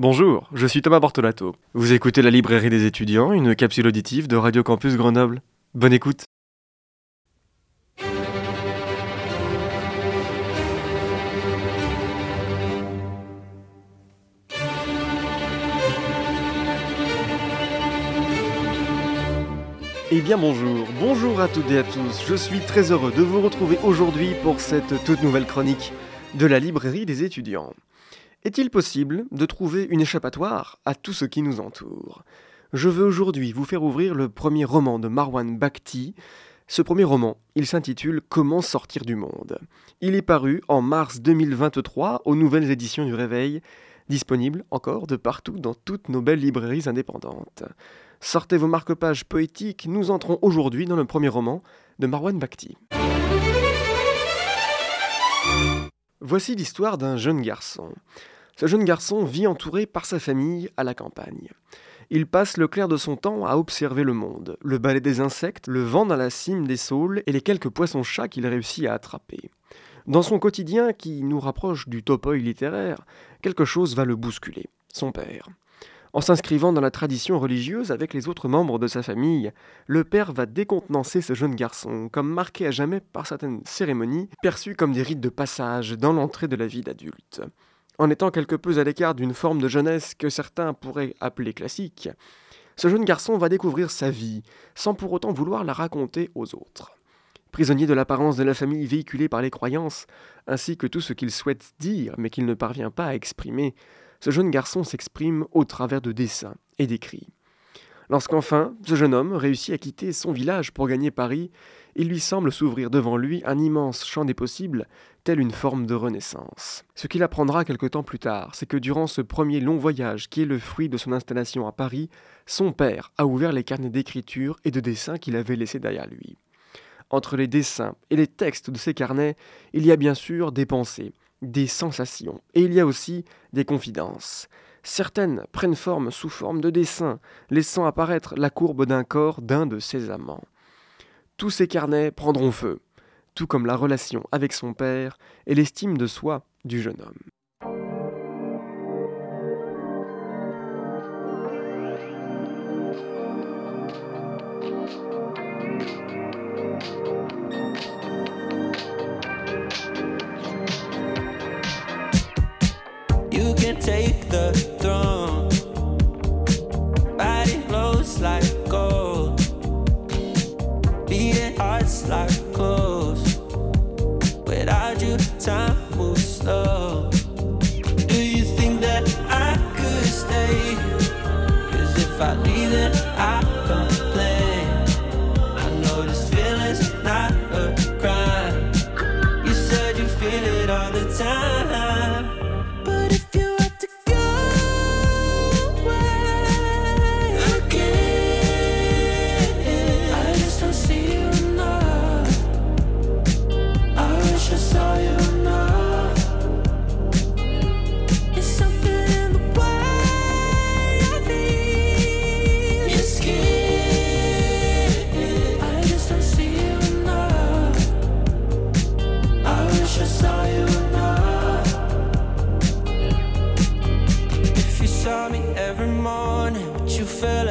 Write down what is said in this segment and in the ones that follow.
Bonjour, je suis Thomas Bortolato. Vous écoutez la librairie des étudiants, une capsule auditive de Radio Campus Grenoble. Bonne écoute. Eh bien bonjour, bonjour à toutes et à tous, je suis très heureux de vous retrouver aujourd'hui pour cette toute nouvelle chronique de la librairie des étudiants. Est-il possible de trouver une échappatoire à tout ce qui nous entoure? Je veux aujourd'hui vous faire ouvrir le premier roman de Marwan Bakhti. Ce premier roman, il s'intitule Comment sortir du monde. Il est paru en mars 2023 aux nouvelles éditions du Réveil, disponible encore de partout dans toutes nos belles librairies indépendantes. Sortez vos marque-pages poétiques, nous entrons aujourd'hui dans le premier roman de Marwan Bakhti. Voici l'histoire d'un jeune garçon. Ce jeune garçon vit entouré par sa famille à la campagne. Il passe le clair de son temps à observer le monde, le balai des insectes, le vent dans la cime des saules et les quelques poissons-chats qu'il réussit à attraper. Dans son quotidien qui nous rapproche du topoï littéraire, quelque chose va le bousculer, son père. En s'inscrivant dans la tradition religieuse avec les autres membres de sa famille, le père va décontenancer ce jeune garçon, comme marqué à jamais par certaines cérémonies perçues comme des rites de passage dans l'entrée de la vie d'adulte. En étant quelque peu à l'écart d'une forme de jeunesse que certains pourraient appeler classique, ce jeune garçon va découvrir sa vie, sans pour autant vouloir la raconter aux autres. Prisonnier de l'apparence de la famille véhiculée par les croyances, ainsi que tout ce qu'il souhaite dire mais qu'il ne parvient pas à exprimer, ce jeune garçon s'exprime au travers de dessins et d'écrits. Lorsqu'enfin, ce jeune homme réussit à quitter son village pour gagner Paris, il lui semble s'ouvrir devant lui un immense champ des possibles, telle une forme de renaissance. Ce qu'il apprendra quelque temps plus tard, c'est que durant ce premier long voyage qui est le fruit de son installation à Paris, son père a ouvert les carnets d'écriture et de dessin qu'il avait laissés derrière lui. Entre les dessins et les textes de ces carnets, il y a bien sûr des pensées, des sensations, et il y a aussi des confidences. Certaines prennent forme sous forme de dessins, laissant apparaître la courbe d'un corps d'un de ses amants. Tous ces carnets prendront feu, tout comme la relation avec son père et l'estime de soi du jeune homme.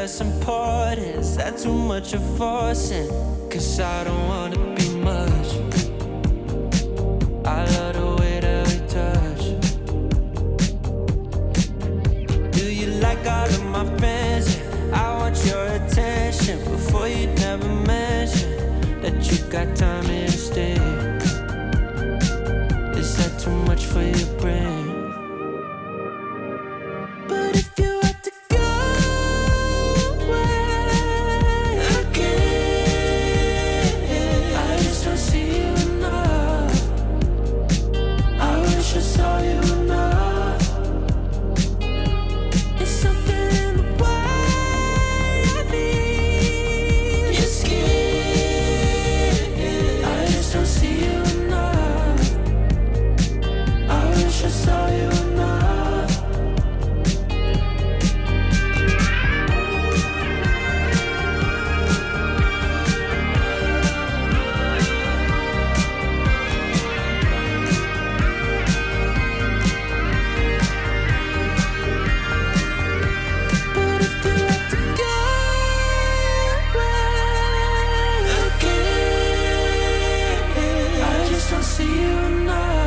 us important. Is that too much of forcing? Cause I don't wanna be much. I love the way that we touch. Do you like all of my friends? I want your attention before you never mention that you got time. you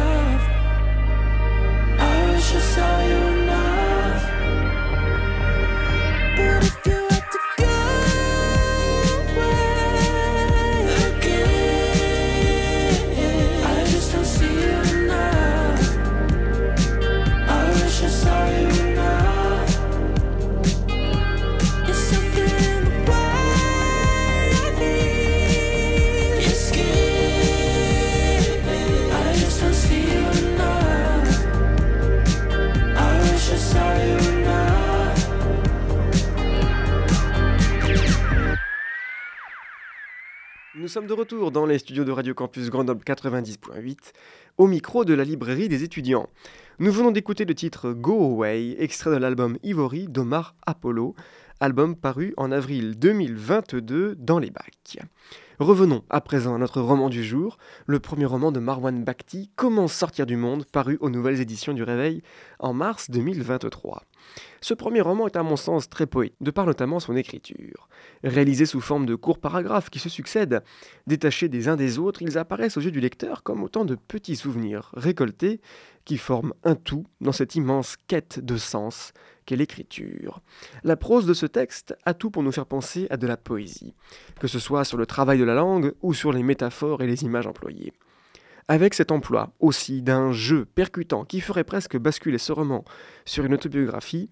Nous sommes de retour dans les studios de Radio Campus Grenoble 90.8, au micro de la librairie des étudiants. Nous venons d'écouter le titre Go Away, extrait de l'album Ivory d'Omar Apollo, album paru en avril 2022 dans les bacs. Revenons à présent à notre roman du jour, le premier roman de Marwan Bakhti, Comment sortir du monde, paru aux nouvelles éditions du Réveil en mars 2023. Ce premier roman est à mon sens très poétique, de par notamment son écriture. Réalisé sous forme de courts paragraphes qui se succèdent, détachés des uns des autres, ils apparaissent aux yeux du lecteur comme autant de petits souvenirs récoltés qui forment un tout dans cette immense quête de sens l'écriture. La prose de ce texte a tout pour nous faire penser à de la poésie, que ce soit sur le travail de la langue ou sur les métaphores et les images employées. Avec cet emploi aussi d'un jeu percutant qui ferait presque basculer ce roman sur une autobiographie,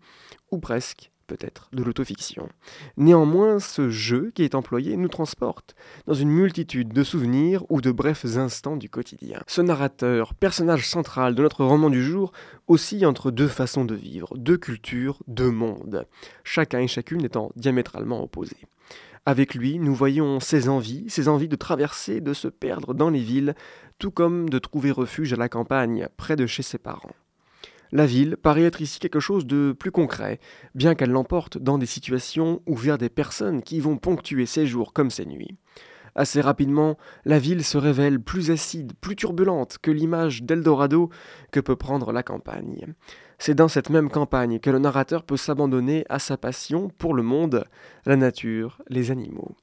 ou presque, peut-être, de l'autofiction. Néanmoins, ce jeu qui est employé nous transporte dans une multitude de souvenirs ou de brefs instants du quotidien. Ce narrateur, personnage central de notre roman du jour, oscille entre deux façons de vivre, deux cultures, deux mondes, chacun et chacune étant diamétralement opposés. Avec lui, nous voyons ses envies, ses envies de traverser, de se perdre dans les villes, tout comme de trouver refuge à la campagne, près de chez ses parents. La ville paraît être ici quelque chose de plus concret, bien qu'elle l'emporte dans des situations ou vers des personnes qui vont ponctuer ses jours comme ses nuits. Assez rapidement, la ville se révèle plus acide, plus turbulente que l'image d'Eldorado que peut prendre la campagne. C'est dans cette même campagne que le narrateur peut s'abandonner à sa passion pour le monde, la nature, les animaux.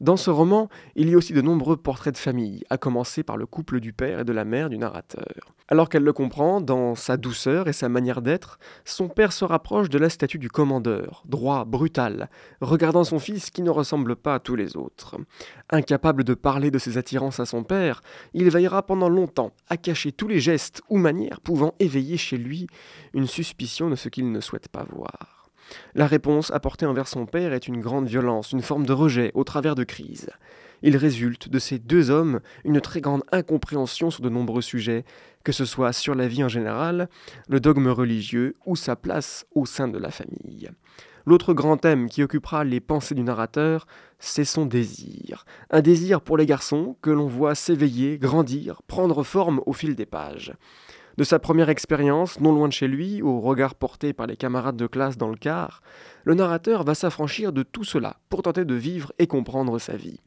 Dans ce roman, il y a aussi de nombreux portraits de famille, à commencer par le couple du père et de la mère du narrateur. Alors qu'elle le comprend, dans sa douceur et sa manière d'être, son père se rapproche de la statue du commandeur, droit, brutal, regardant son fils qui ne ressemble pas à tous les autres. Incapable de parler de ses attirances à son père, il veillera pendant longtemps à cacher tous les gestes ou manières pouvant éveiller chez lui une suspicion de ce qu'il ne souhaite pas voir. La réponse apportée envers son père est une grande violence, une forme de rejet au travers de crises. Il résulte de ces deux hommes une très grande incompréhension sur de nombreux sujets, que ce soit sur la vie en général, le dogme religieux ou sa place au sein de la famille. L'autre grand thème qui occupera les pensées du narrateur, c'est son désir. Un désir pour les garçons que l'on voit s'éveiller, grandir, prendre forme au fil des pages. De sa première expérience, non loin de chez lui, au regard porté par les camarades de classe dans le car, le narrateur va s'affranchir de tout cela pour tenter de vivre et comprendre sa vie.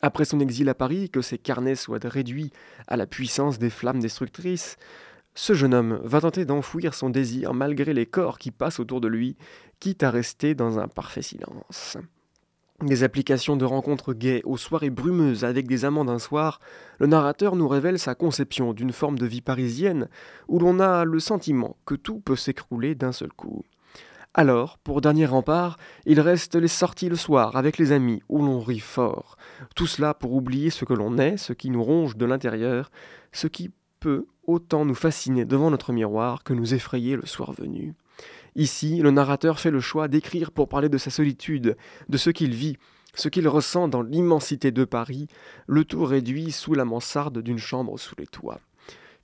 Après son exil à Paris, que ses carnets soient réduits à la puissance des flammes destructrices, ce jeune homme va tenter d'enfouir son désir malgré les corps qui passent autour de lui, quitte à rester dans un parfait silence. Des applications de rencontres gays aux soirées brumeuses avec des amants d'un soir, le narrateur nous révèle sa conception d'une forme de vie parisienne où l'on a le sentiment que tout peut s'écrouler d'un seul coup. Alors, pour dernier rempart, il reste les sorties le soir avec les amis où l'on rit fort. Tout cela pour oublier ce que l'on est, ce qui nous ronge de l'intérieur, ce qui peut autant nous fasciner devant notre miroir que nous effrayer le soir venu. Ici, le narrateur fait le choix d'écrire pour parler de sa solitude, de ce qu'il vit, ce qu'il ressent dans l'immensité de Paris, le tout réduit sous la mansarde d'une chambre sous les toits.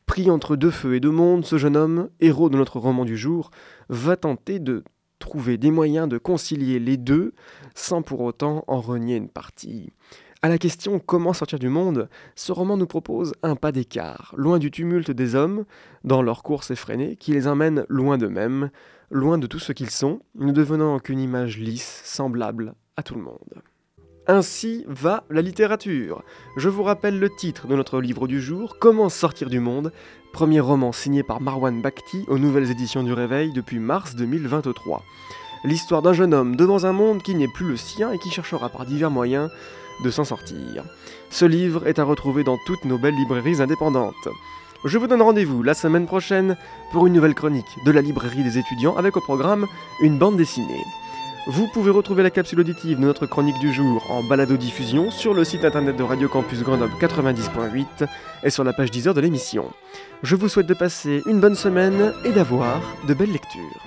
Pris entre deux feux et deux mondes, ce jeune homme, héros de notre roman du jour, va tenter de trouver des moyens de concilier les deux sans pour autant en renier une partie. À la question comment sortir du monde, ce roman nous propose un pas d'écart, loin du tumulte des hommes, dans leur course effrénée, qui les emmène loin d'eux-mêmes, loin de tout ce qu'ils sont, ne devenant qu'une image lisse, semblable à tout le monde. Ainsi va la littérature. Je vous rappelle le titre de notre livre du jour, Comment sortir du monde, premier roman signé par Marwan Bakhti aux nouvelles éditions du Réveil depuis mars 2023. L'histoire d'un jeune homme devant un monde qui n'est plus le sien et qui cherchera par divers moyens de s'en sortir. Ce livre est à retrouver dans toutes nos belles librairies indépendantes. Je vous donne rendez-vous la semaine prochaine pour une nouvelle chronique de la librairie des étudiants avec au programme une bande dessinée. Vous pouvez retrouver la capsule auditive de notre chronique du jour en balado-diffusion sur le site internet de Radio Campus Grenoble 90.8 et sur la page 10 heures de l'émission. Je vous souhaite de passer une bonne semaine et d'avoir de belles lectures.